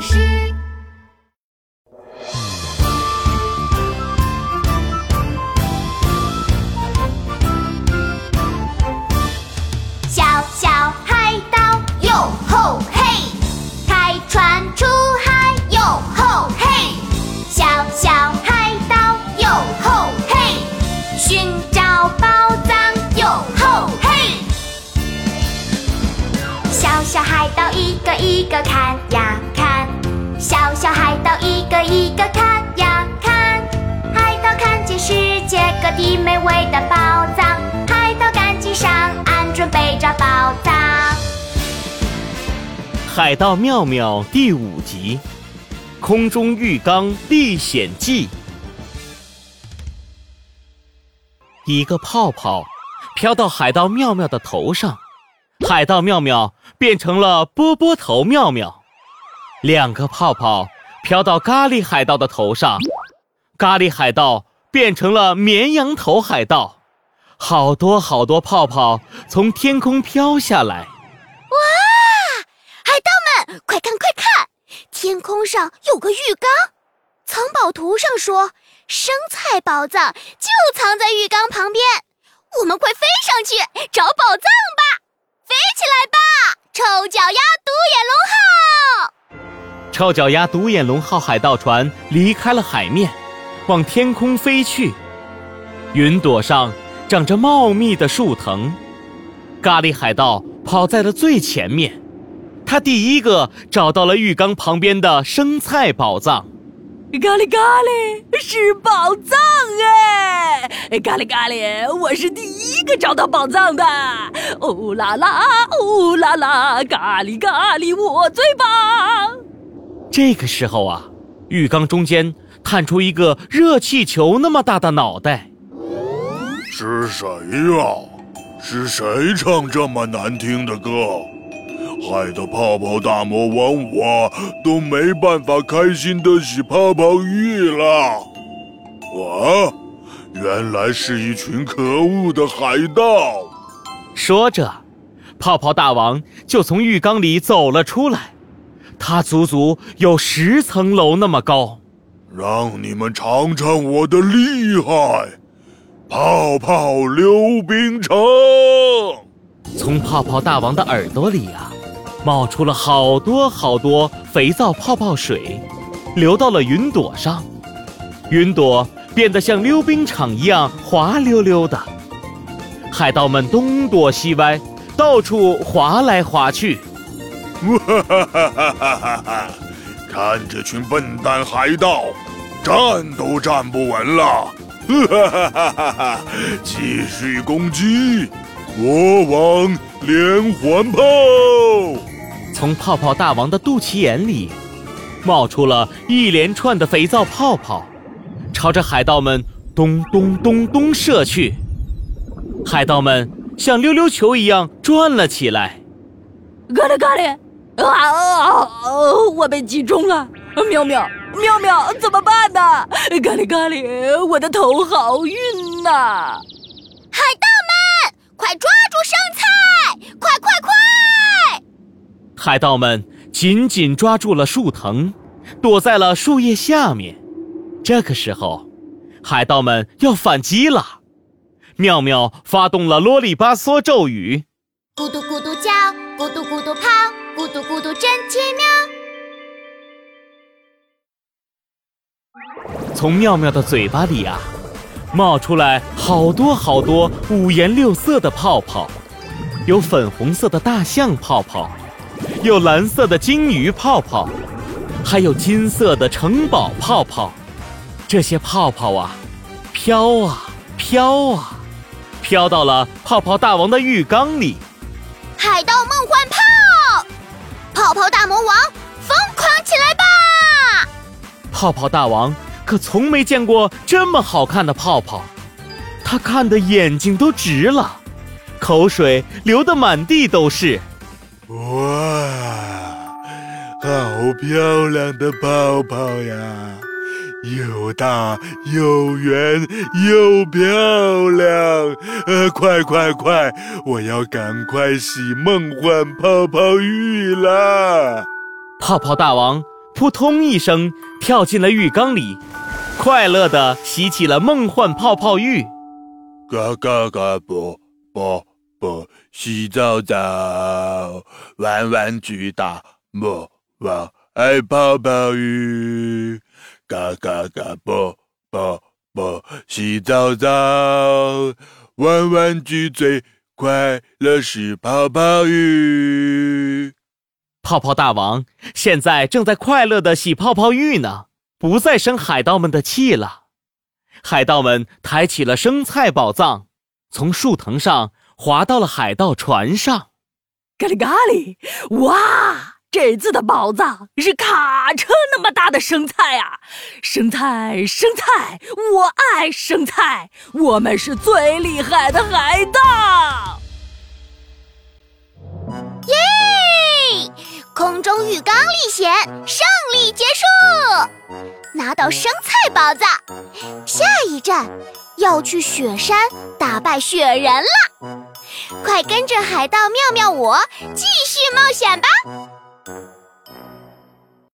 事。小小海盗哟吼嘿，开船出海哟吼嘿，小小海盗哟吼嘿，寻找宝藏哟吼嘿。小小海盗一个一个看呀，小海盗一个一个看呀看，海盗看见世界各地美味的宝藏，海盗赶紧上岸准备找宝藏。《海盗妙妙》第五集《空中浴缸历险记》。一个泡泡飘到海盗妙妙的头上，海盗妙妙变成了波波头妙妙。两个泡泡飘到咖喱海盗的头上，咖喱海盗变成了绵羊头海盗。好多好多泡泡从天空飘下来。哇海盗们，快看快看！天空上有个浴缸，藏宝图上说生菜宝藏就藏在浴缸旁边。我们快飞上去找宝藏吧！飞起来吧，臭脚丫独眼龙号！臭脚丫独眼龙号海盗船离开了海面，往天空飞去。云朵上长着茂密的树藤，咖喱海盗跑在了最前面。他第一个找到了浴缸旁边的生菜宝藏。咖喱咖喱是宝藏哎！咖喱咖喱，我是第一个找到宝藏的。哦啦啦，哦啦啦，咖喱咖喱，我最棒！这个时候啊，浴缸中间探出一个热气球那么大的脑袋。是谁呀？是谁唱这么难听的歌？害得泡泡大魔王我都没办法开心的洗泡泡浴了。啊，原来是一群可恶的海盗！说着，泡泡大王就从浴缸里走了出来。他足足有十层楼那么高。让你们尝尝我的厉害！泡泡溜冰城。从泡泡大王的耳朵里啊，冒出了好多好多肥皂泡泡水，流到了云朵上。云朵变得像溜冰场一样滑溜溜的，海盗们东躲西歪，到处滑来滑去。哈哈哈哈哈哈！看这群笨蛋海盗，站都站不稳了！哈哈哈哈哈！继续攻击，国王连环炮！从泡泡大王的肚脐眼里，冒出了一连串的肥皂泡泡，朝着海盗们咚咚咚咚射去。海盗们像溜溜球一样转了起来。咖喱咖喱，啊啊！我被击中了！妙妙妙妙，怎么办呢？咖喱咖喱，我的头好晕呐！海盗们，快抓住生菜！快快快！海盗们紧紧抓住了树藤，躲在了树叶下面。这个时候，海盗们要反击了。妙妙发动了啰里吧嗦咒语，咕嘟咕嘟叫，咕嘟咕嘟跑，从妙妙的嘴巴里啊，冒出来好多好多五颜六色的泡泡，有粉红色的大象泡泡，有蓝色的金鱼泡泡，还有金色的城堡泡泡。这些泡泡啊，飘啊飘啊，飘到了泡泡大王的浴缸里。海盗梦幻泡，泡泡大魔王，疯狂起来吧！泡泡大王可从没见过这么好看的泡泡，他看的眼睛都直了，口水流得满地都是。哇，好漂亮的泡泡呀！又大又圆又漂亮，呃，快快快！我要赶快洗梦幻泡泡浴啦！泡泡大王扑通一声跳进了浴缸里，快乐地洗起了梦幻泡泡浴。嘎嘎嘎啵啵啵，洗澡澡，玩玩具大魔王爱泡泡浴。嘎嘎嘎啵啵啵，洗澡澡，玩玩具最快乐是泡泡浴。泡泡大王现在正在快乐的洗泡泡浴呢，不再生海盗们的气了。海盗们抬起了生菜宝藏，从树藤上滑到了海盗船上。咖喱咖喱，哇！这次的宝藏是卡车那么大的生菜啊！生菜，生菜，我爱生菜，我们是最厉害的海盗！空中浴缸历险胜利结束，拿到生菜宝藏，下一站要去雪山打败雪人了。快跟着海盗妙妙我继续冒险吧！